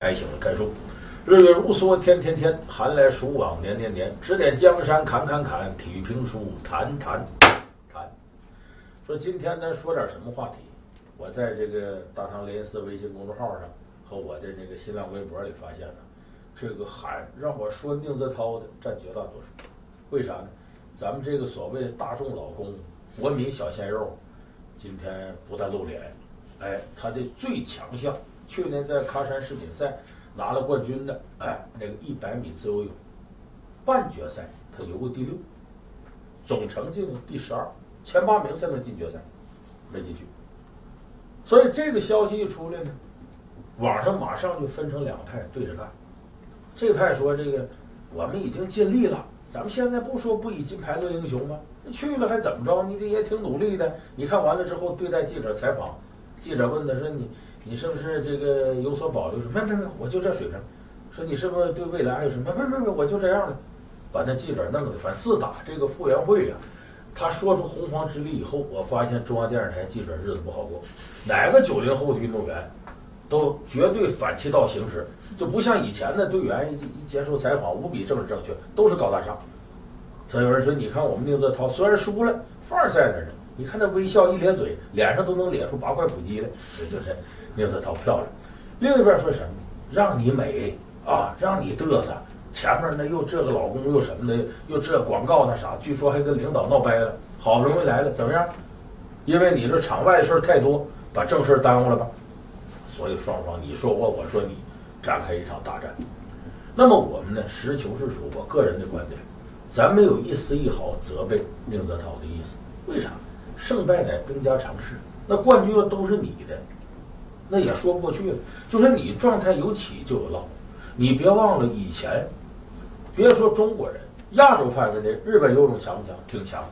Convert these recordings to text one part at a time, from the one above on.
爱情的看书，日月如梭，天天天，寒来暑往，年年年。指点江山，砍砍砍，体育评书，谈谈谈。说今天咱说点什么话题？我在这个大唐雷音寺微信公众号上和我的那个新浪微博里发现了，这个喊让我说宁泽涛的占绝大多数。为啥呢？咱们这个所谓大众老公、国民小鲜肉，今天不但露脸，哎，他的最强项，去年在喀山世锦赛拿了冠军的，哎，那个一百米自由泳半决赛他游过第六，总成绩第十二，前八名才能进决赛，没进去。所以这个消息一出来呢，网上马上就分成两派对着干，这派说这个我们已经尽力了。咱们现在不说不以金牌论英雄吗？去了还怎么着？你这也挺努力的。你看完了之后对待记者采访，记者问他说：“你你是不是这个有所保留？”说：“没没没，我就这水平。”说：“你是不是对未来还有什么？”没没没，我就这样的。把那记者弄的，反正自打这个傅园慧呀，他说出洪荒之力以后，我发现中央电视台记者日子不好过。哪个九零后的运动员，都绝对反其道行之，就不像以前的队员一一接受采访无比政治正确，都是高大上。所以有人说，你看我们宁泽涛虽然输了，范儿在那儿呢。你看他微笑一咧嘴，脸上都能咧出八块腹肌来，就是宁泽涛漂亮。另一边说什么？让你美啊，让你嘚瑟。前面那又这个老公又什么的，又这广告那啥，据说还跟领导闹掰了。好不容易来了，怎么样？因为你这场外的事儿太多，把正事儿耽误了吧？所以双方你说我，我说你，展开一场大战。那么我们呢，实事求是说，我个人的观点，咱没有一丝一毫责备宁泽涛的意思。为啥？胜败乃兵家常事，那冠军要都是你的，那也说不过去了。就说你状态有起就有落，你别忘了以前。别说中国人，亚洲范围内，日本游泳强不强？挺强。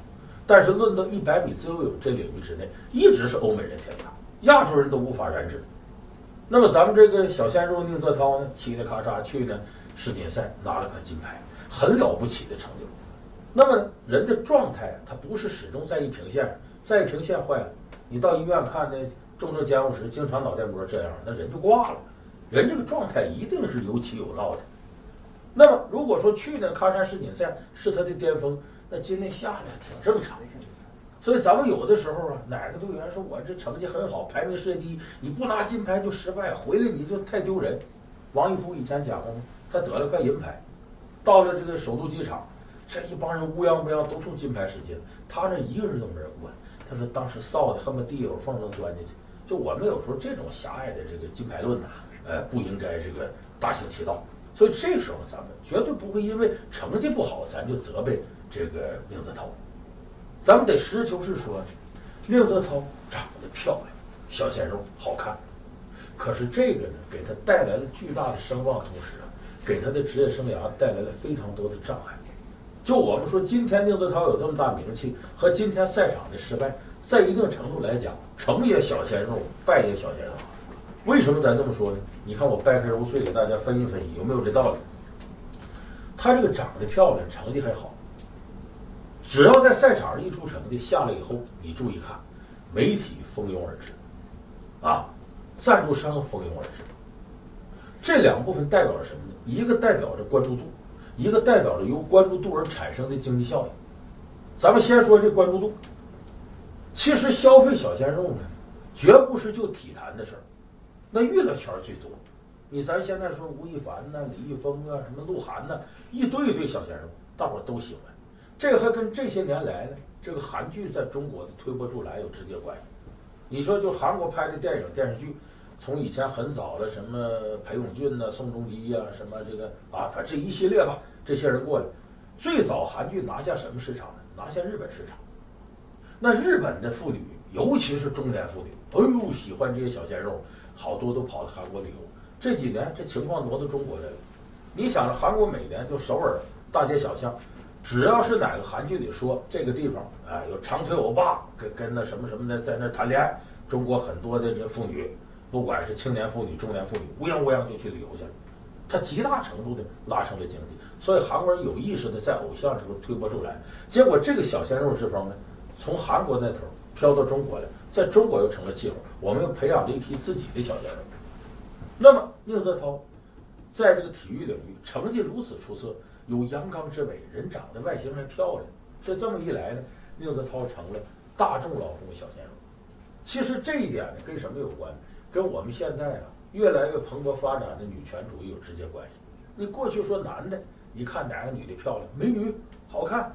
但是论到一百米自由泳这领域之内，一直是欧美人天下，亚洲人都无法染指。那么咱们这个小鲜肉宁泽涛呢，嘁哩咔嚓去呢世锦赛拿了块金牌，很了不起的成就。那么人的状态，他不是始终在一平线，上一平线坏了，你到医院看那重症监护室，经常脑袋波这样，那人就挂了。人这个状态一定是有起有落的。那么，如果说去年喀山世锦赛是他的巅峰，那今年下来挺正常。所以咱们有的时候啊，哪个队员说我这成绩很好，排名世界第一，你不拿金牌就失败，回来你就太丢人。王一夫以前讲过吗？他得了块银牌，到了这个首都机场，这一帮人乌泱乌泱都冲金牌使劲，他这一个人都没人管。他说当时臊的恨不得地有缝能钻进去。就我们有时候这种狭隘的这个金牌论呐，呃，不应该这个大行其道。所以这时候咱们绝对不会因为成绩不好，咱就责备这个宁泽涛。咱们得实事求是说，宁泽涛长得漂亮，小鲜肉好看。可是这个呢，给他带来了巨大的声望，同时啊，给他的职业生涯带来了非常多的障碍。就我们说，今天宁泽涛有这么大名气，和今天赛场的失败，在一定程度来讲，成也小鲜肉，败也小鲜肉。为什么咱这么说呢？你看我掰开揉碎给大家分析分析，有没有这道理？他这个长得漂亮，成绩还好。只要在赛场上一出成绩，下来以后，你注意看，媒体蜂拥而至，啊，赞助商蜂拥而至。这两部分代表着什么呢？一个代表着关注度，一个代表着由关注度而产生的经济效应。咱们先说这关注度。其实消费小鲜肉呢，绝不是就体坛的事儿。那娱乐圈最多，你咱现在说吴亦凡呐、李易峰啊、什么鹿晗呐，一堆一堆小鲜肉，大伙儿都喜欢。这还跟这些年来呢，这个韩剧在中国的推波助澜有直接关系。你说就韩国拍的电影电视剧，从以前很早的什么裴勇俊呐、宋仲基呀，什么这个啊，反正一系列吧，这些人过来，最早韩剧拿下什么市场呢？拿下日本市场。那日本的妇女，尤其是中年妇女，哎呦，喜欢这些小鲜肉。好多都跑到韩国旅游，这几年这情况挪到中国来了。你想着韩国每年就首尔大街小巷，只要是哪个韩剧里说这个地方，哎，有长腿欧巴跟跟那什么什么的在那谈恋爱，中国很多的这妇女，不管是青年妇女、中年妇女，乌泱乌泱就去旅游去了，它极大程度的拉升了经济。所以韩国人有意识的在偶像这个推波助澜，结果这个小鲜肉之风呢，从韩国那头飘到中国来。在中国又成了气候，我们又培养了一批自己的小鲜肉。那么宁泽涛在这个体育领域成绩如此出色，有阳刚之美，人长得外形还漂亮，所以这么一来呢，宁泽涛成了大众老公小鲜肉。其实这一点呢，跟什么有关？跟我们现在啊越来越蓬勃发展的女权主义有直接关系。你过去说男的，一看哪个女的漂亮，美女好看，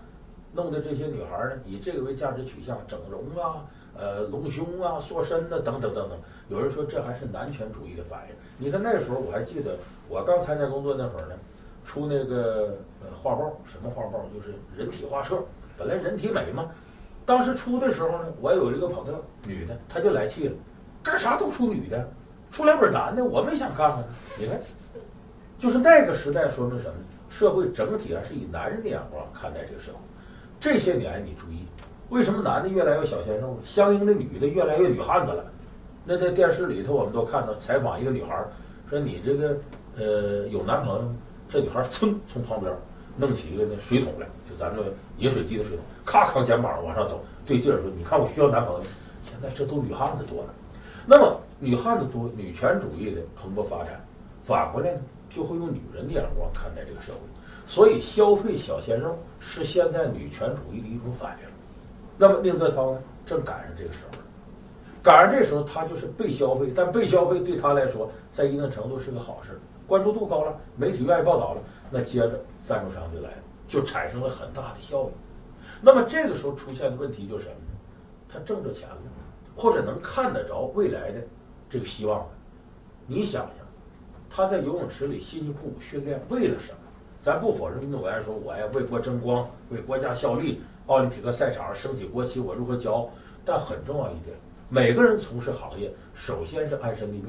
弄得这些女孩呢以这个为价值取向，整容啊。呃，隆胸啊，塑身的等等等等，有人说这还是男权主义的反应。你看那时候我还记得，我刚参加工作那会儿呢，出那个呃画报，什么画报？就是人体画册。本来人体美嘛，当时出的时候呢，我有一个朋友，女的，她就来气了，干啥都出女的，出两本男的，我没想看看。你看，就是那个时代说明什么？社会整体还是以男人的眼光看待这个社会。这些年你注意。为什么男的越来越小鲜肉，相应的女的越来越女汉子了？那在电视里头，我们都看到采访一个女孩，说你这个呃有男朋友？这女孩噌从旁边弄起一个那水桶来，就咱们饮水机的水桶，咔扛肩膀往上走，对劲儿说：“你看我需要男朋友。”现在这都女汉子多了，那么女汉子多，女权主义的蓬勃发展，反过来呢就会用女人的眼光看待这个社会，所以消费小鲜肉是现在女权主义的一种反应。那么宁泽涛呢，正赶上这个时候，赶上这时候他就是被消费，但被消费对他来说，在一定程度是个好事，关注度高了，媒体愿意报道了，那接着赞助商就来了，就产生了很大的效应。那么这个时候出现的问题就是什么呢？他挣着钱了，或者能看得着未来的这个希望了。你想想，他在游泳池里辛辛苦苦训练为了什么？咱不否认运动员说我呀为国争光，为国家效力。奥林匹克赛场上升起国旗，我如何骄傲？但很重要一点，每个人从事行业，首先是安身立命。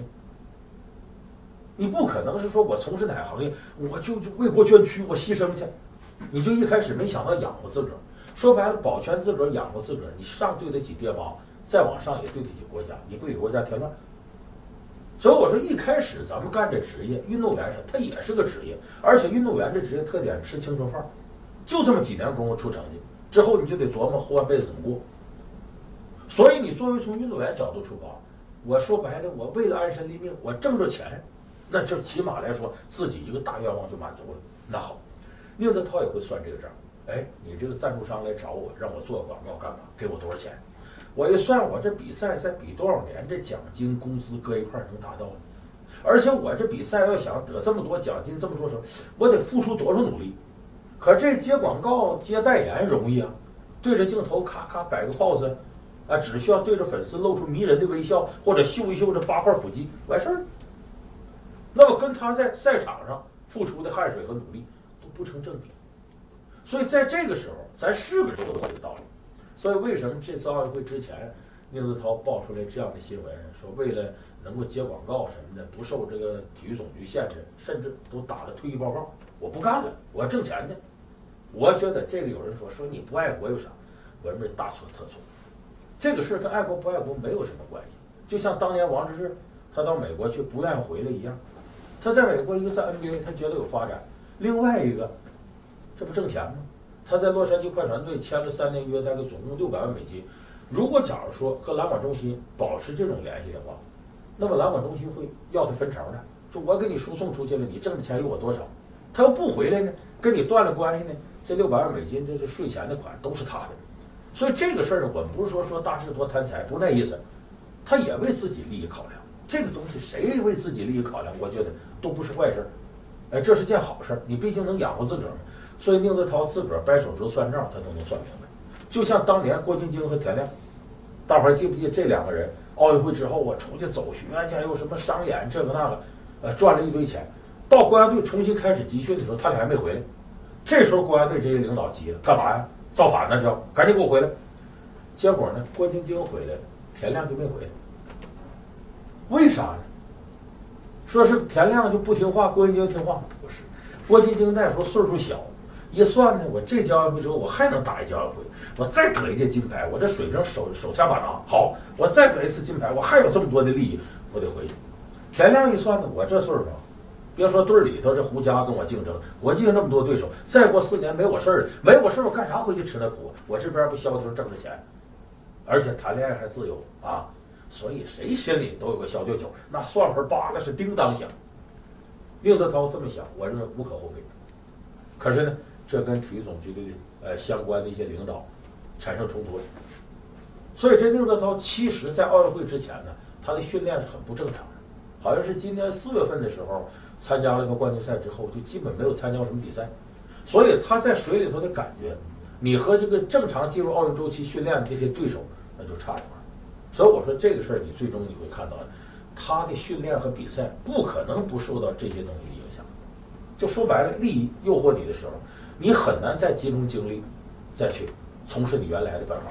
你不可能是说我从事哪个行业，我就为国捐躯，我牺牲去。你就一开始没想到养活自个儿，说白了，保全自个儿，养活自个儿，你上对得起爹妈，再往上也对得起国家，你不给国家添乱。所以我说，一开始咱们干这职业，运动员是他也是个职业，而且运动员这职业特点吃青春饭，就这么几年功夫出成绩。之后你就得琢磨后半辈子怎么过。所以你作为从运动员角度出发，我说白了，我为了安身立命，我挣着钱，那就起码来说自己一个大愿望就满足了。那好，宁泽涛也会算这个账。哎，你这个赞助商来找我，让我做广告干嘛？给我多少钱？我一算，我这比赛再比多少年，这奖金、工资搁一块能达到？而且我这比赛要想得这么多奖金，这么多什么，我得付出多少努力？可这接广告、接代言容易啊，对着镜头咔咔摆个 pose，啊，只需要对着粉丝露出迷人的微笑，或者秀一秀这八块腹肌，完事儿。那么跟他在赛场上付出的汗水和努力都不成正比。所以在这个时候，咱是个说的这个道理。所以为什么这次奥运会之前，宁泽涛爆出来这样的新闻，说为了能够接广告什么的，不受这个体育总局限制，甚至都打了退役报告，我不干了，我要挣钱去。我觉得这个有人说说你不爱国有啥？我认为大错特错。这个事儿跟爱国不爱国没有什么关系。就像当年王治郅他到美国去不愿意回来一样，他在美国一个在 NBA 他觉得有发展，另外一个这不挣钱吗？他在洛杉矶快船队签了三年约，大概总共六百万美金。如果假如说和篮管中心保持这种联系的话，那么篮管中心会要他分成的，就我给你输送出去了，你挣的钱有我多少？他要不回来呢，跟你断了关系呢？这六百万美金，这是税前的款，都是他的，所以这个事儿呢，我们不是说说大智多贪财，不是那意思，他也为自己利益考量。这个东西谁为自己利益考量，我觉得都不是坏事儿，哎，这是件好事儿。你毕竟能养活自个儿。所以宁泽涛自个儿掰手指算账，他都能算明白。就像当年郭晶晶和田亮，大伙儿记不记这两个人？奥运会之后啊，出去走学去，又什么商演这个那个，呃，赚了一堆钱。到国家队重新开始集训的时候，他俩还没回来。这时候国家队这些领导急了，干嘛呀？造反呢？叫赶紧给我回来！结果呢，郭晶晶回来了，田亮就没回来。为啥呢？说是田亮就不听话，郭晶晶听话？不是，郭晶晶那时候岁数小，一算呢，我这届奥运会之后我还能打一届奥运会，我再得一届金牌，我这水平手手下把拿好，我再得一次金牌，我还有这么多的利益，我得回去。田亮一算呢，我这岁数。别说队里头这胡佳跟我竞争，国际上那么多对手，再过四年没我事儿了，没我事儿我干啥回去吃那苦？我这边不消停挣着钱，而且谈恋爱还自由啊！所以谁心里都有个小九九，那算盘扒的是叮当响。宁泽涛这么想，我认为无可厚非。可是呢，这跟体育总局的呃相关的一些领导产生冲突了。所以这宁泽涛其实在奥运会之前呢，他的训练是很不正常的，好像是今年四月份的时候参加了个冠军赛之后，就基本没有参加什么比赛。所以他在水里头的感觉，你和这个正常进入奥运周期训练的这些对手那就差一块。所以我说这个事儿，你最终你会看到，他的训练和比赛不可能不受到这些东西的影响。就说白了，利益诱惑你的时候，你很难再集中精力再去从事你原来的本行。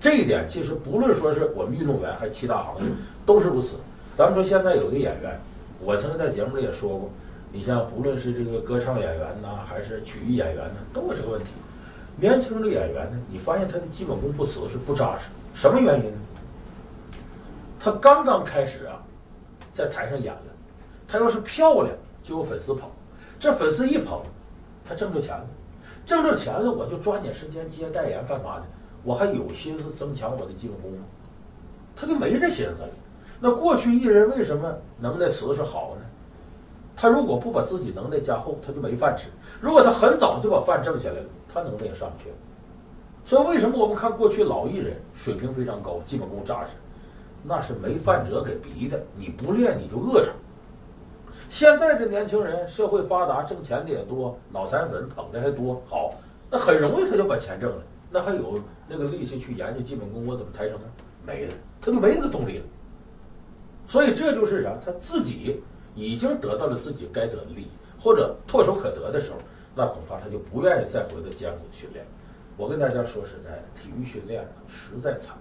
这一点其实不论说是我们运动员还是其他行业都是如此。咱们说现在有个演员，我曾经在节目里也说过，你像不论是这个歌唱演员呐，还是曲艺演员呢，都有这个问题。年轻的演员呢，你发现他的基本功不瓷实、不扎实，什么原因呢？他刚刚开始啊，在台上演了，他要是漂亮，就有粉丝捧，这粉丝一捧，他挣着钱了，挣着钱了，我就抓紧时间接代言干嘛呢？我还有心思增强我的基本功吗？他就没这心思了。那过去艺人为什么能耐瓷实好呢？他如果不把自己能耐加厚，他就没饭吃。如果他很早就把饭挣下来了，他能耐也上不去。所以为什么我们看过去老艺人水平非常高，基本功扎实？那是没饭辙给逼的，你不练你就饿着。现在这年轻人社会发达，挣钱的也多，脑残粉捧的还多，好，那很容易他就把钱挣了，那还有那个力气去研究基本功，我怎么抬升呢？没了，他就没那个动力了。所以这就是啥？他自己已经得到了自己该得的利益，或者唾手可得的时候，那恐怕他就不愿意再回到艰苦的训练。我跟大家说实在，体育训练实在残酷。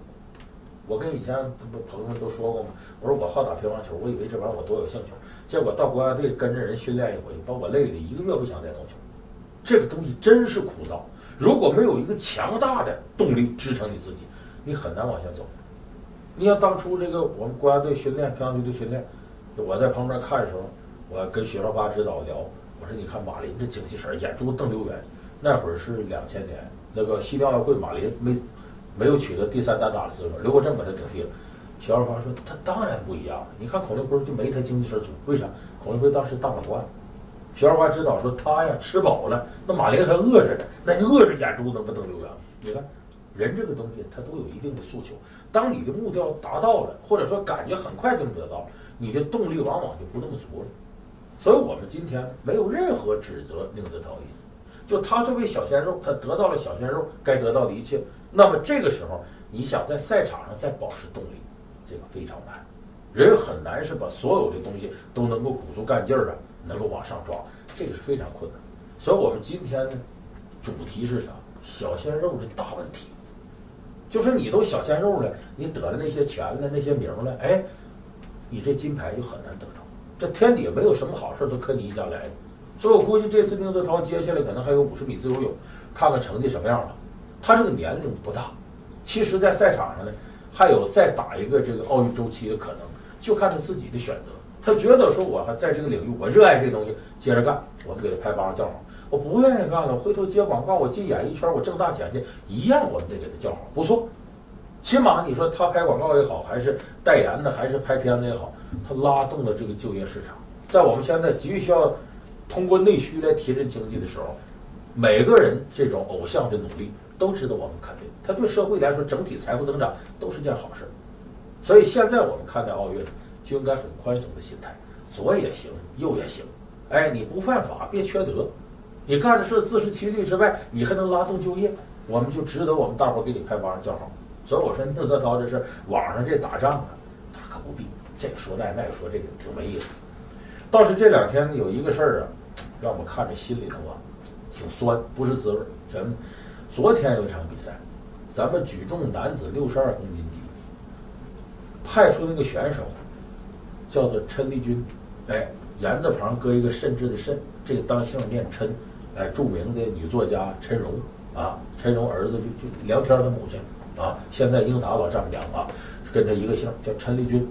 我跟以前朋友们都说过嘛，我说我好打乒乓球，我以为这玩意儿我多有兴趣，结果到国家队跟着人训练一回，把我累的一个月不想再动球。这个东西真是枯燥，如果没有一个强大的动力支撑你自己，你很难往下走。你像当初这个我们国家队训练乒乓球队训练，我在旁边看的时候，我跟徐少华指导聊，我说你看马林这精气神，眼珠瞪溜圆。那会儿是两千年，那个西京奥运会，马林没。没有取得第三单打的资格，刘国正把他顶替了。小二华说：“他当然不一样，你看孔令辉就没他精气神足，为啥？孔令辉当时大满贯。”小二华指导说：“他呀，吃饱了，那马林还饿着呢，那你饿着眼珠子不瞪溜圆？你看，人这个东西他都有一定的诉求。当你的目标达到了，或者说感觉很快就能得到，你的动力往往就不那么足了。所以我们今天没有任何指责宁泽涛的意思，就他作为小鲜肉，他得到了小鲜肉该得到的一切。”那么这个时候，你想在赛场上再保持动力，这个非常难，人很难是把所有的东西都能够鼓足干劲儿啊，能够往上抓，这个是非常困难。所以我们今天呢，主题是啥？小鲜肉的大问题，就是你都小鲜肉了，你得了那些钱了，那些名了，哎，你这金牌就很难得到。这天底下没有什么好事都可你一家来的。所以我估计这次宁泽涛接下来可能还有五十米自由泳，看看成绩什么样吧。他这个年龄不大，其实，在赛场上呢，还有再打一个这个奥运周期的可能，就看他自己的选择。他觉得说，我还在这个领域，我热爱这东西，接着干，我们给他拍巴掌叫好。我不愿意干了，回头接广告，我进演艺圈，我挣大钱去，一样，我们得给他叫好，不错。起码你说他拍广告也好，还是代言的，还是拍片子也好，他拉动了这个就业市场。在我们现在急需要通过内需来提振经济的时候，每个人这种偶像的努力。都值得我们肯定，他对社会来说整体财富增长都是件好事。所以现在我们看待奥运，就应该很宽松的心态，左也行，右也行。哎，你不犯法，别缺德，你干的事自食其力之外，你还能拉动就业，我们就值得我们大伙给你拍巴掌叫好。所以我说宁泽涛这是网上这打仗啊，大可不必。这个说那，那个说这个，挺没意思。倒是这两天有一个事儿啊，让我看着心里头啊挺酸，不是滋味。什么？昨天有一场比赛，咱们举重男子六十二公斤级派出那个选手叫做陈立军，哎，言字旁搁一个慎之的慎，这个当姓念陈，哎，著名的女作家陈荣啊，陈荣儿子就就梁天的母亲啊，现在英达老丈母娘啊，跟他一个姓，叫陈立军。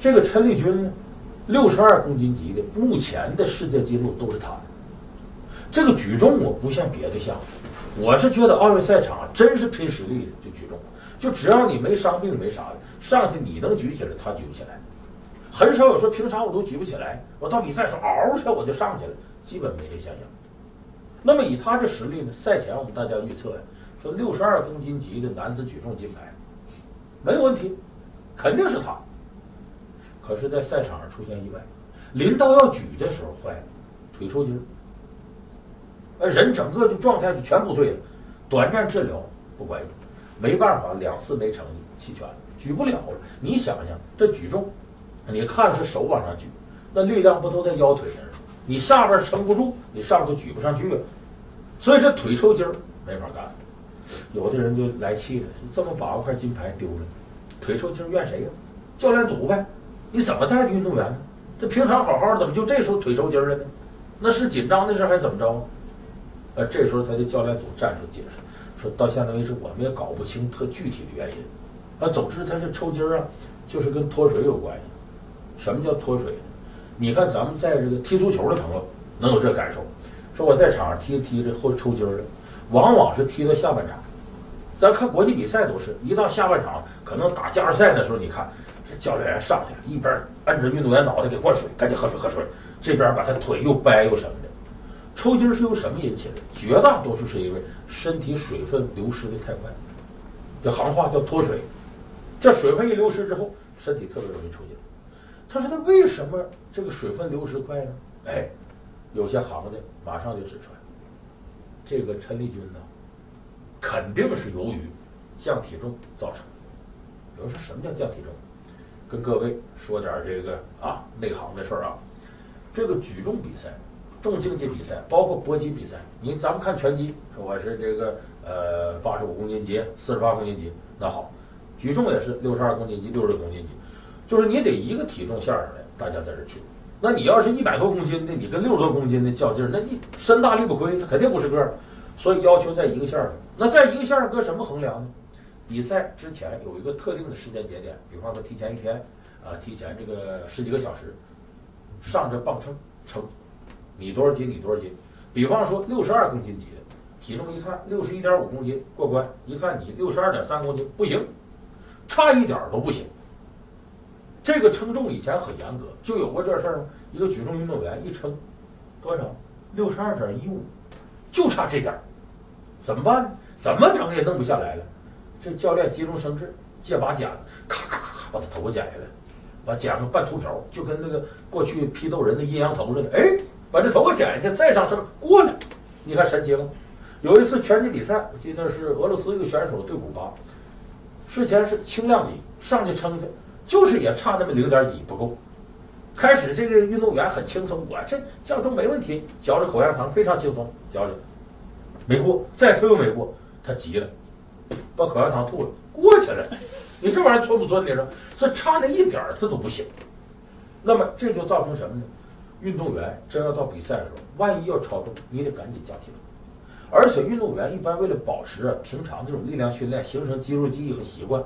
这个陈立军六十二公斤级的，目前的世界纪录都是他的。这个举重我不像别的项目。我是觉得奥运赛场真是拼实力的，就举重，就只要你没伤病没啥的，上去你能举起来，他举不起来。很少有说平常我都举不起来，我到比赛时嗷一下我就上去了，基本没这现象。那么以他这实力呢，赛前我们大家预测呀，说六十二公斤级的男子举重金牌没有问题，肯定是他。可是，在赛场上出现意外，临到要举的时候坏了，腿抽筋儿，呃，人整个就状态就全不对了，短暂治疗不管用，没办法，两次没成绩弃权了，举不了了。你想想，这举重，你看是手往上举，那力量不都在腰腿上？你下边撑不住，你上头举不上去啊，所以这腿抽筋儿没法干。有的人就来气了，这么把握块金牌丢了，腿抽筋怨谁呀？教练组呗。你怎么带的运动员呢？这平常好好的，怎么就这时候腿抽筋了呢？那是紧张的事还是怎么着呃，这时候他的教练组站出解释，说到现在为止我们也搞不清特具体的原因。啊，总之他是抽筋儿啊，就是跟脱水有关系。什么叫脱水？你看咱们在这个踢足球的朋友能有这感受，说我在场上踢着踢着或抽筋了，往往是踢到下半场。咱看国际比赛都是一到下半场，可能打加时赛的时候，你看。这教练员上去了，一边摁着运动员脑袋给灌水，赶紧喝水喝水。这边把他腿又掰又什么，抽筋是由什么引起的？绝大多数是因为身体水分流失的太快，这行话叫脱水。这水分一流失之后，身体特别容易抽筋。他说他为什么这个水分流失快呢？哎，有些行的马上就指出来，这个陈立军呢，肯定是由于降体重造成。比如说什么叫降体重？跟各位说点这个啊内行的事儿啊，这个举重比赛、重竞技比赛，包括搏击比赛，你咱们看拳击，我是这个呃八十五公斤级、四十八公斤级，那好，举重也是六十二公斤级、六十公斤级，就是你得一个体重线上来，大家在这拼。那你要是一百多公斤的，你跟六十多公斤的较劲儿，那你身大力不亏，他肯定不是个儿，所以要求在一个线上。那在一个线上搁什么衡量呢？比赛之前有一个特定的时间节点，比方说提前一天，啊，提前这个十几个小时，上这磅秤称，你多少斤，你多少斤。比方说六十二公斤级的，体重一看六十一点五公斤过关，一看你六十二点三公斤不行，差一点都不行。这个称重以前很严格，就有过这事儿？一个举重运动员一称多少，六十二点一五，就差这点儿，怎么办？怎么整也弄不下来了。这教练急中生智，借把剪子，咔咔咔咔把他头发剪下来，把剪个半秃瓢，就跟那个过去批斗人的阴阳头似的。哎，把这头发剪下去，再上秤过了。你看神奇吗？有一次拳击比赛，我记得是俄罗斯一个选手对古巴，事前是轻量级，上去称去，就是也差那么零点几不够。开始这个运动员很轻松，我这降重没问题，嚼着口香糖非常轻松，嚼着没过，再次又没过，他急了。把口香糖吐了，过去了。你这玩意儿存不存？你说这差那一点儿，它都不行。那么这就造成什么呢？运动员真要到比赛的时候，万一要超重，你得赶紧降体重。而且运动员一般为了保持平常这种力量训练，形成肌肉记忆和习惯，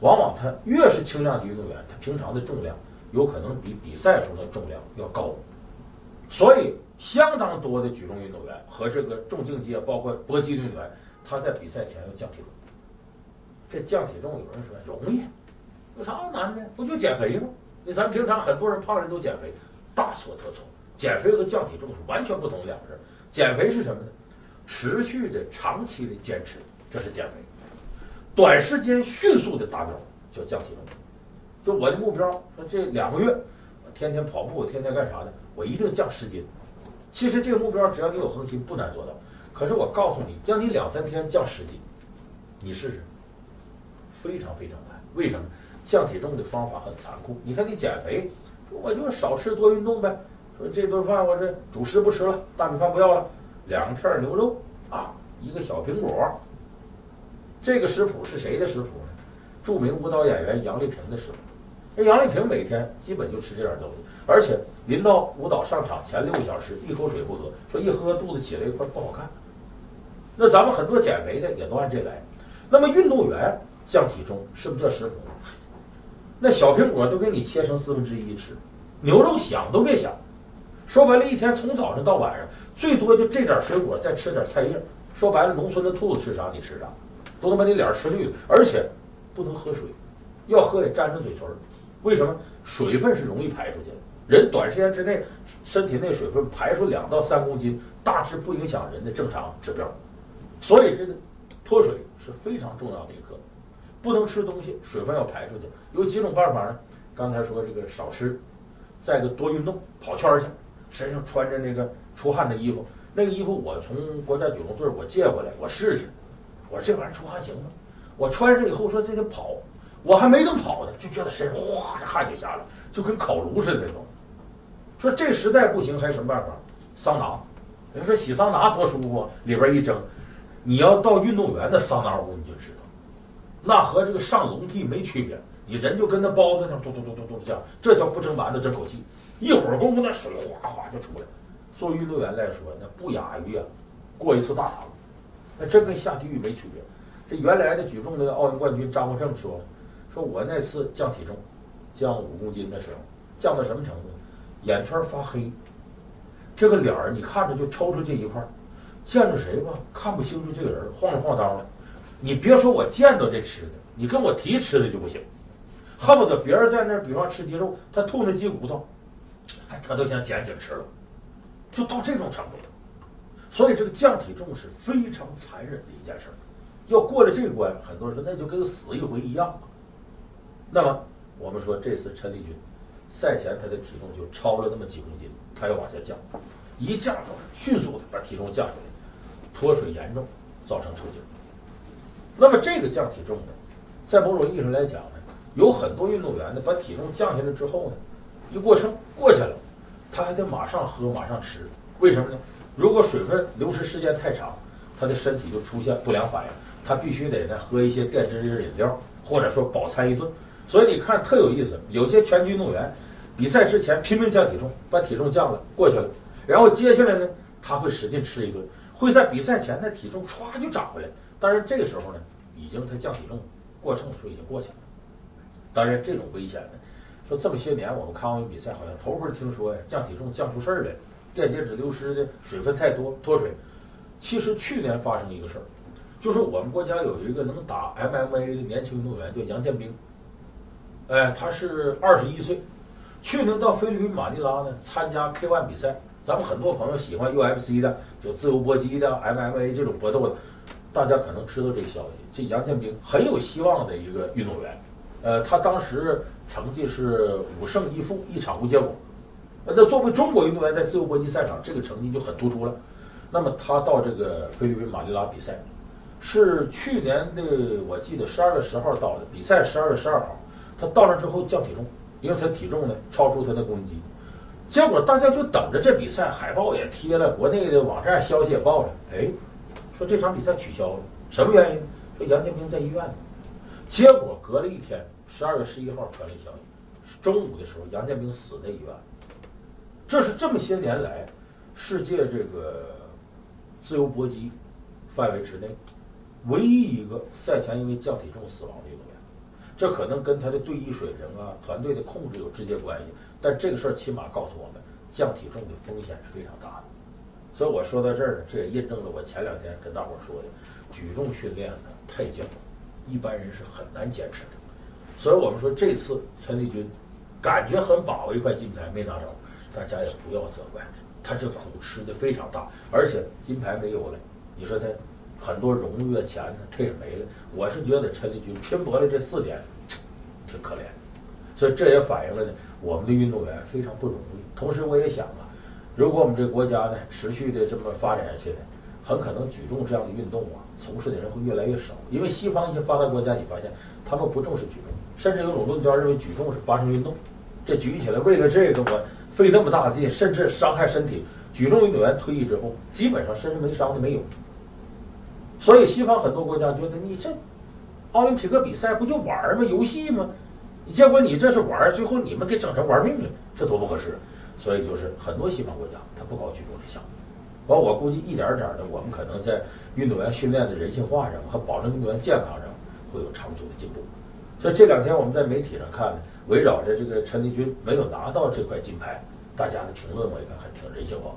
往往他越是轻量级运动员，他平常的重量有可能比比赛时候的重量要高。所以，相当多的举重运动员和这个重竞技啊，包括搏击运动员，他在比赛前要降体重。这降体重，有人说容易，有啥难的？不就减肥吗？你咱们平常很多人胖人都减肥，大错特错。减肥和降体重是完全不同两个事。减肥是什么呢？持续的、长期的坚持，这是减肥；短时间迅速的达标叫降体重。就我的目标，说这两个月，我天天跑步，我天天干啥的，我一定降十斤。其实这个目标，只要你有恒心，不难做到。可是我告诉你，让你两三天降十斤，你试试。非常非常难，为什么？降体重的方法很残酷。你看你减肥，我就少吃多运动呗。说这顿饭我这主食不吃了，大米饭不要了，两片牛肉啊，一个小苹果。这个食谱是谁的食谱呢？著名舞蹈演员杨丽萍的食谱。那杨丽萍每天基本就吃这点东西，而且临到舞蹈上场前六个小时一口水不喝，说一喝肚子起来一块不好看。那咱们很多减肥的也都按这来。那么运动员。降体重是不是这食谱？那小苹果都给你切成四分之一吃，牛肉想都别想。说白了，一天从早上到晚上，最多就这点水果，再吃点菜叶。说白了，农村的兔子吃啥你吃啥，都能把你脸吃绿。而且不能喝水，要喝也沾上嘴唇。为什么？水分是容易排出去的。人短时间之内身体内水分排出两到三公斤，大致不影响人的正常指标。所以这个脱水是非常重要的一课，不能吃东西，水分要排出去。有几种办法呢？刚才说这个少吃，再个多运动，跑圈去，身上穿着那个出汗的衣服。那个衣服我从国家举重队我借过来，我试试。我说这玩意儿出汗行吗？我穿上以后说这得跑，我还没等跑呢，就觉得身上哗这汗就下来，就跟烤炉似的那种。说这实在不行，还有什么办法？桑拿。人说洗桑拿多舒服，里边一蒸。你要到运动员的桑拿屋，你就知道，那和这个上笼屉没区别。你人就跟那包子那嘟嘟嘟嘟嘟这样，这叫不蒸馒头争口气。一会儿功夫，那水哗哗就出来。作为运动员来说，那不亚于啊过一次大堂，那真跟下地狱没区别。这原来的举重的奥运冠军张国胜说：“说我那次降体重，降五公斤的时候，降到什么程度？眼圈发黑，这个脸儿你看着就抽出去一块儿，见着谁吧看不清楚这个人，晃了晃荡的。你别说我见到这吃的，你跟我提吃的就不行，恨不得别人在那儿，比方吃鸡肉，他吐那鸡骨头，哎，他都想捡起来吃了。”就到这种程度了，所以这个降体重是非常残忍的一件事儿。要过了这关，很多人说那就跟死一回一样。那么我们说这次陈立军赛前他的体重就超了那么几公斤，他要往下降，一降迅速的把体重降下来，脱水严重，造成抽筋。那么这个降体重呢，在某种意义上来讲呢，有很多运动员呢把体重降下来之后呢，一过秤过去了。他还得马上喝，马上吃，为什么呢？如果水分流失时间太长，他的身体就出现不良反应，他必须得呢喝一些电解质饮料，或者说饱餐一顿。所以你看特有意思，有些拳击运动员比赛之前拼命降体重，把体重降了过去了，然后接下来呢他会使劲吃一顿，会在比赛前的体重歘就涨回来。当然这个时候呢，已经他降体重过秤的时候已经过去了。当然这种危险呢。说这么些年，我们看奥运比赛，好像头回听说呀，降体重降出事儿来，电解质流失的，水分太多脱水。其实去年发生一个事儿，就是我们国家有一个能打 MMA 的年轻运动员叫杨建兵，哎，他是二十一岁，去年到菲律宾马尼拉呢参加 K1 比赛。咱们很多朋友喜欢 UFC 的，就自由搏击的 MMA 这种搏斗的，大家可能知道这个消息。这杨建兵很有希望的一个运动员，呃，他当时。成绩是五胜一负，一场无结果。那作为中国运动员在自由搏击赛场，这个成绩就很突出了。那么他到这个菲律宾马尼拉比赛，是去年的我记得十二月十号到的，比赛十二月十二号，他到那之后降体重，因为他体重呢超出他的公斤。结果大家就等着这比赛，海报也贴了，国内的网站消息也报了。哎，说这场比赛取消了，什么原因？说杨建兵在医院呢。结果隔了一天。十二月十一号传来消息，中午的时候，杨建兵死在医院。这是这么些年来，世界这个自由搏击范围之内，唯一一个赛前因为降体重死亡的运动员。这可能跟他的队医水平啊、团队的控制有直接关系。但这个事儿起码告诉我们，降体重的风险是非常大的。所以我说到这儿呢，这也印证了我前两天跟大伙儿说的：举重训练呢太艰苦，一般人是很难坚持的。所以我们说这次陈立军感觉很把握一块金牌没拿着，大家也不要责怪他，他这苦吃的非常大，而且金牌没有了，你说他很多荣誉钱呢，他也没了。我是觉得陈立军拼搏了这四年，挺可怜，所以这也反映了呢我们的运动员非常不容易。同时我也想啊，如果我们这个国家呢持续的这么发展下去，很可能举重这样的运动啊，从事的人会越来越少，因为西方一些发达国家你发现他们不重视举重。甚至有种论调认为举重是发生运动，这举起来为了这个我费那么大劲，甚至伤害身体。举重运动员退役之后，基本上身上没伤的没有。所以西方很多国家觉得你这奥林匹克比赛不就玩吗？游戏吗？结果你这是玩，最后你们给整成玩命了，这多不合适。所以就是很多西方国家他不搞举重这项目。完，我估计一点点的，我们可能在运动员训练的人性化上和保证运动员健康上会有长足的进步。所以这两天我们在媒体上看，围绕着这个陈立军没有拿到这块金牌，大家的评论我也看还挺人性化。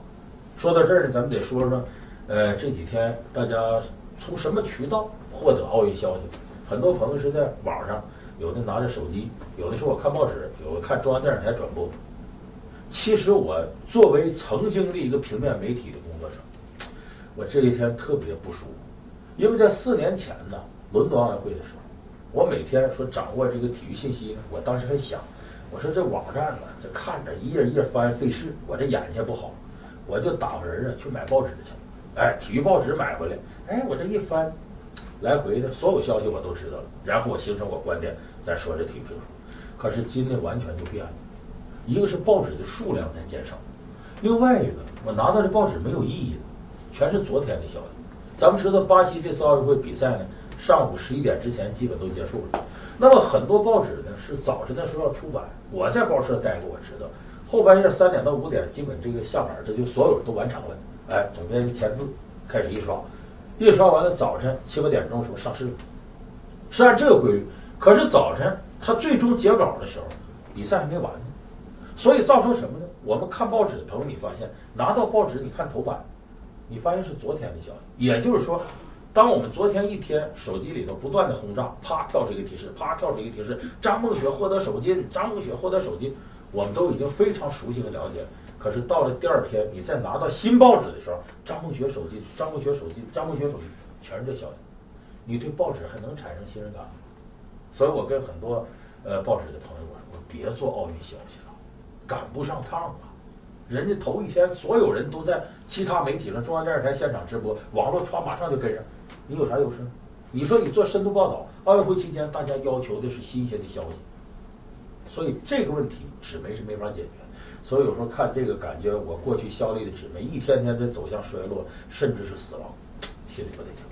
说到这儿呢，咱们得说说，呃，这几天大家从什么渠道获得奥运消息？很多朋友是在网上有的拿着手机，有的时候我看报纸，有的看中央电视台转播。其实我作为曾经的一个平面媒体的工作者，我这一天特别不舒服，因为在四年前呢，伦敦奥运会的时候，我每天说掌握这个体育信息呢，我当时还想，我说这网站呢，这看着一页一页翻费事，我这眼睛不好，我就打发人啊去买报纸去，哎，体育报纸买回来，哎，我这一翻，来回的所有消息我都知道了，然后我形成我观点，再说这体育评书。可是今天完全就变了。一个是报纸的数量在减少，另外一个我拿到的报纸没有意义了，全是昨天的消息。咱们知道巴西这次奥运会比赛呢，上午十一点之前基本都结束了。那么很多报纸呢是早晨的时候要出版，我在报社待过，我知道后半夜三点到五点基本这个下班这就所有人都完成了。哎，总编辑签字，开始印刷，印刷完了早晨七八点钟时候上市了，是按这个规律。可是早晨他最终截稿的时候，比赛还没完。所以造成什么呢？我们看报纸的朋友，你发现拿到报纸，你看头版，你发现是昨天的消息。也就是说，当我们昨天一天手机里头不断的轰炸，啪跳出一个提示，啪跳出一个提示，张梦雪获得首金，张梦雪获得首金，我们都已经非常熟悉和了解。可是到了第二天，你再拿到新报纸的时候，张梦雪首金，张梦雪首金，张梦雪首金，全是这消息，你对报纸还能产生信任感吗？所以我跟很多呃报纸的朋友我说，我别做奥运消息了。赶不上趟啊！人家头一天所有人都在其他媒体上，中央电视台现场直播，网络传马上就跟上。你有啥优势？你说你做深度报道，奥运会期间大家要求的是新鲜的消息，所以这个问题纸媒是没法解决。所以有时候看这个，感觉我过去效力的纸媒一天天在走向衰落，甚至是死亡，心里不得劲。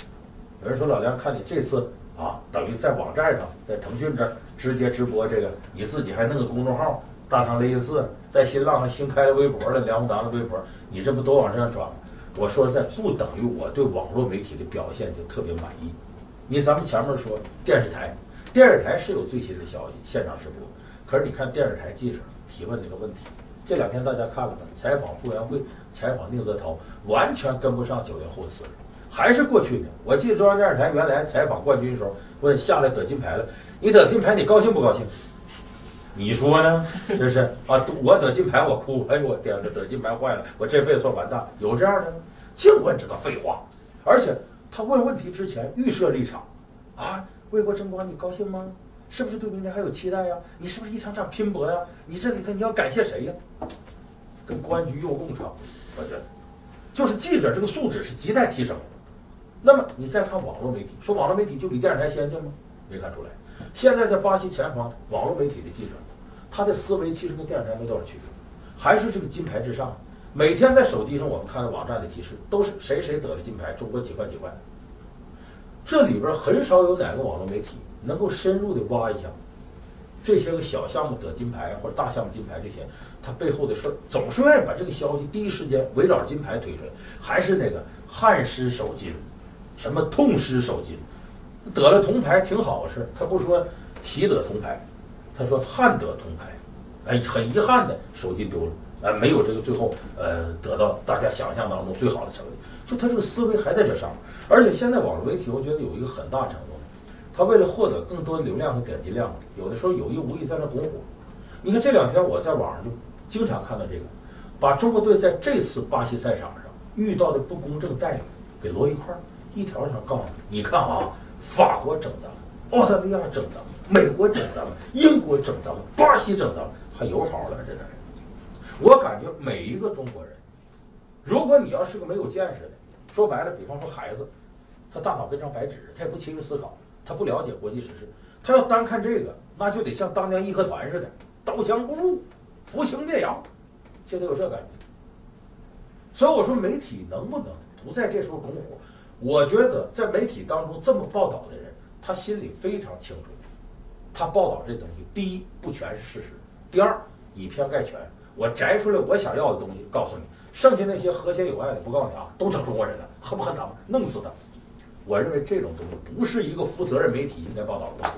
有人说老梁，看你这次啊，等于在网站上，在腾讯这儿直接直播这个，你自己还弄个公众号。大唐雷音寺在新浪还新开了微博了，梁宏达的微博，你这不都往这上转吗？我说实在，不等于我对网络媒体的表现就特别满意。你咱们前面说电视台，电视台是有最新的消息，现场直播。可是你看电视台记者提问那个问题，这两天大家看了吗？采访傅园慧，采访宁泽涛，完全跟不上九零后的思维，还是过去的。我记得中央电视台原来采访冠军的时候，问下来得金牌了，你得金牌，你高兴不高兴？你说呢？这是啊，我得金牌我哭，哎呦我天，这得金牌坏了，我这辈子算完蛋。有这样的吗？净问这个废话，而且他问问题之前预设立场，啊，为国争光你高兴吗？是不是对明天还有期待呀？你是不是一场场拼搏呀？你这里头你要感谢谁呀？跟公安局又共场，我觉得，就是记者这个素质是亟待提升。那么你再看网络媒体，说网络媒体就比电视台先进吗？没看出来。现在在巴西前方，网络媒体的记者。他的思维其实跟电视台没多少区别，还是这个金牌至上。每天在手机上我们看的网站的提示都是谁谁得了金牌，中国几块几块。这里边很少有哪个网络媒体能够深入的挖一下这些个小项目得金牌或者大项目金牌这些它背后的事儿，总是愿意把这个消息第一时间围绕着金牌推出来。还是那个汗湿手金，什么痛失手金，得了铜牌挺好的事，他不说习得铜牌。他说：“汉得铜牌，哎，很遗憾的，手机丢了，呃，没有这个最后呃得到大家想象当中最好的成绩。就他这个思维还在这上面，而且现在网络媒体，我觉得有一个很大程度，他为了获得更多流量和点击量，有的时候有意无意在那拱火。你看这两天我在网上就经常看到这个，把中国队在这次巴西赛场上遇到的不公正待遇给摞一块儿，一条一条告诉你。你看啊，法国整咱们，澳大利亚整咱们。”美国整咱们，英国整咱们，巴西整咱们，还有好了这点我感觉每一个中国人，如果你要是个没有见识的，说白了，比方说孩子，他大脑跟张白纸，他也不亲自思考，他不了解国际时事，他要单看这个，那就得像当年义和团似的，刀枪不入，扶清灭洋，现在有这感觉。所以我说，媒体能不能不在这时候拱火？我觉得在媒体当中这么报道的人，他心里非常清楚。他报道这东西，第一不全是事实，第二以偏概全。我摘出来我想要的东西，告诉你，剩下那些和谐友爱的，不告诉你啊，都成中国人了，恨不恨他们，弄死他。我认为这种东西不是一个负责任媒体应该报道的东西，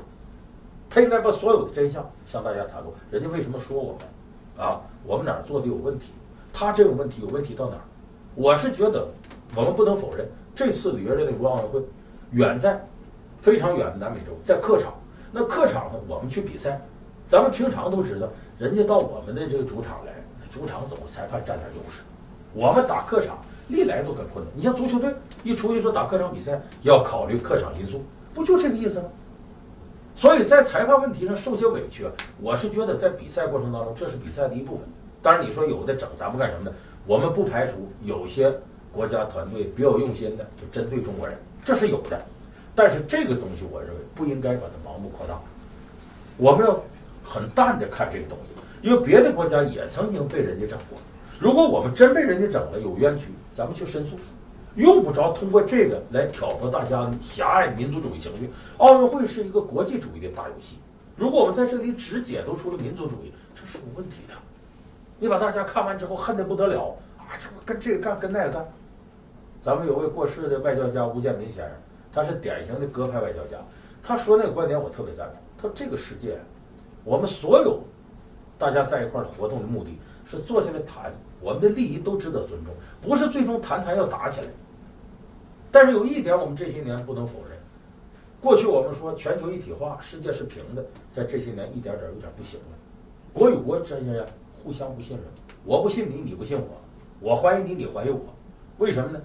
他应该把所有的真相向大家袒露。人家为什么说我们啊？我们哪儿做的有问题？他这种问题有问题到哪儿？我是觉得我们不能否认，这次里约热内卢奥运会远在非常远的南美洲，在客场。那客场呢，我们去比赛，咱们平常都知道，人家到我们的这个主场来，主场总是裁判占点优势。我们打客场历来都很困难。你像足球队一出去说打客场比赛，要考虑客场因素，不就这个意思吗？所以在裁判问题上受些委屈，我是觉得在比赛过程当中，这是比赛的一部分。当然你说有的整咱们干什么呢？我们不排除有些国家团队别有用心的就针对中国人，这是有的。但是这个东西，我认为不应该把它盲目扩大。我们要很淡的看这个东西，因为别的国家也曾经被人家整过。如果我们真被人家整了有冤屈，咱们去申诉，用不着通过这个来挑拨大家狭隘民族主义情绪。奥运会是一个国际主义的大游戏，如果我们在这里只解读出了民族主义，这是有问题的。你把大家看完之后恨得不得了啊！这跟这个干，跟那个干。咱们有位过世的外交家吴建民先生，他是典型的鸽派外交家。他说那个观点我特别赞同。他说这个世界，我们所有大家在一块儿的活动的目的是坐下来谈，我们的利益都值得尊重，不是最终谈谈要打起来。但是有一点，我们这些年不能否认，过去我们说全球一体化，世界是平的，在这些年一点点有点不行了。国与国之间。互相不信任，我不信你，你不信我，我怀疑你，你怀疑我，为什么呢？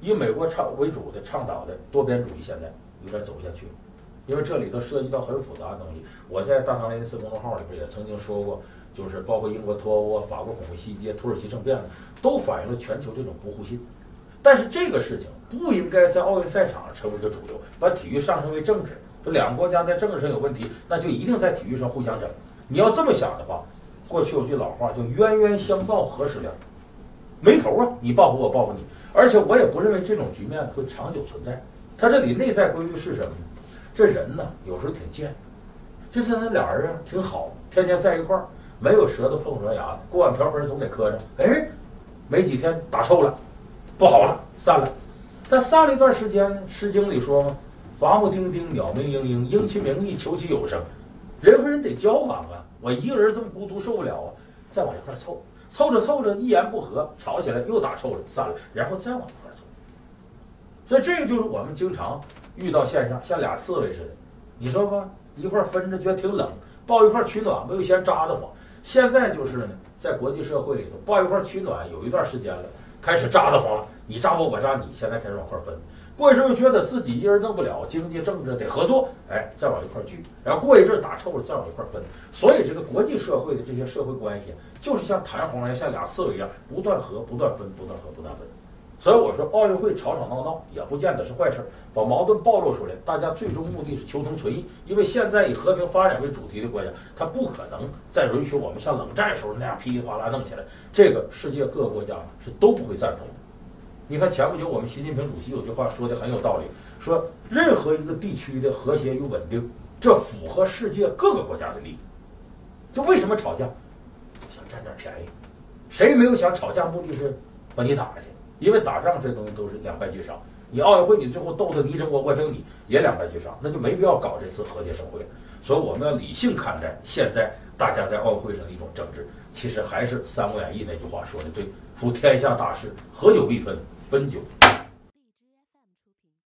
以美国倡为主的倡导的多边主义现在有点走不下去了，因为这里头涉及到很复杂的东西。我在大唐雷斯公众号里边也曾经说过，就是包括英国脱欧啊、法国恐怖袭击、土耳其政变，都反映了全球这种不互信。但是这个事情不应该在奥运赛场上成为一个主流，把体育上升为政治。这两个国家在政治上有问题，那就一定在体育上互相整。你要这么想的话。过去有句老话叫“冤冤相报何时了”，没头啊！你报复我，报复你，而且我也不认为这种局面会长久存在。它这里内在规律是什么呢？这人呢，有时候挺贱，就是那俩人啊挺好，天天在一块儿，没有舌头碰舌牙的，锅碗瓢盆总得磕着。哎，没几天打臭了，不好了，散了。但散了一段时间，《诗经》里说嘛：“伐木丁丁，鸟鸣嘤嘤，应其名义，求其有声。”人和人得交往啊。我一个人这么孤独受不了啊！再往一块凑，凑着凑着一言不合吵起来又打臭了散了，然后再往。所以这个就是我们经常遇到现象，像俩刺猬似的，你说吧，一块分着觉得挺冷，抱一块取暖吧又嫌扎得慌。现在就是呢，在国际社会里头抱一块取暖有一段时间了，开始扎得慌了，你扎我我扎你，现在开始往块分。过一阵又觉得自己一人弄不了，经济政治得合作，哎，再往一块聚，然后过一阵打臭了，再往一块分。所以这个国际社会的这些社会关系，就是像弹簧一样，像俩刺猬一样，不断合，不断分，不断合，不断分。所以我说，奥运会吵吵闹闹也不见得是坏事，把矛盾暴露出来，大家最终目的是求同存异。因为现在以和平发展为主题的国家，它不可能再允许我们像冷战时候那样噼里啪啦弄起来，这个世界各个国家是都不会赞同的。你看，前不久我们习近平主席有句话说的很有道理，说任何一个地区的和谐与稳定，这符合世界各个国家的利益。就为什么吵架？想占点便宜。谁没有想吵架？目的是把你打下去。因为打仗这东西都是两败俱伤。你奥运会你最后斗得你争我，我争你，也两败俱伤，那就没必要搞这次和谐盛会。所以我们要理性看待现在大家在奥运会上的一种争执。其实还是《三国演义》那句话说的对：夫天下大事，合久必分。分久。